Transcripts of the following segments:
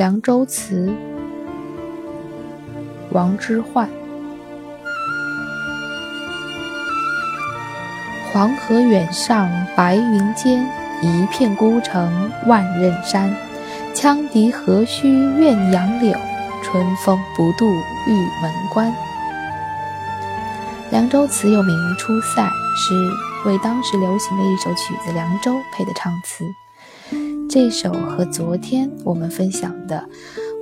凉州词》王之涣。黄河远上白云间，一片孤城万仞山。羌笛何须怨杨柳，春风不度玉门关。《凉州词》又名《出塞》，是为当时流行的一首曲子《凉州》配的唱词。这首和昨天我们分享的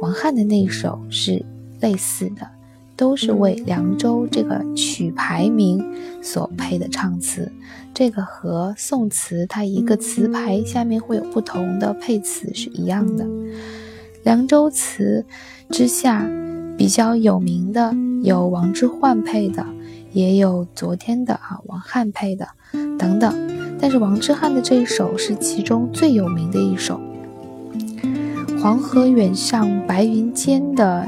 王翰的那首是类似的，都是为《凉州》这个曲牌名所配的唱词。这个和宋词它一个词牌下面会有不同的配词是一样的。《凉州词》之下比较有名的有王之涣配的，也有昨天的啊王翰配的等等。但是王之涣的这一首是其中最有名的一首，《黄河远上白云间》的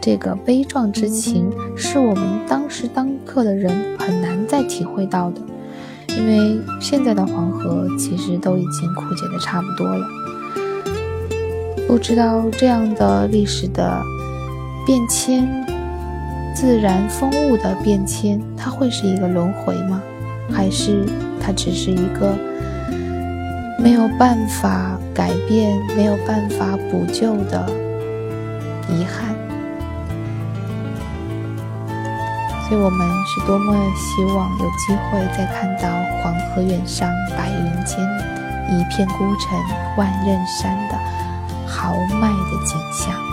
这个悲壮之情，是我们当时当刻的人很难再体会到的，因为现在的黄河其实都已经枯竭的差不多了。不知道这样的历史的变迁，自然风物的变迁，它会是一个轮回吗？还是它只是一个没有办法改变、没有办法补救的遗憾？所以我们是多么希望有机会再看到黄河远上白云间，一片孤城万仞山的豪迈的景象。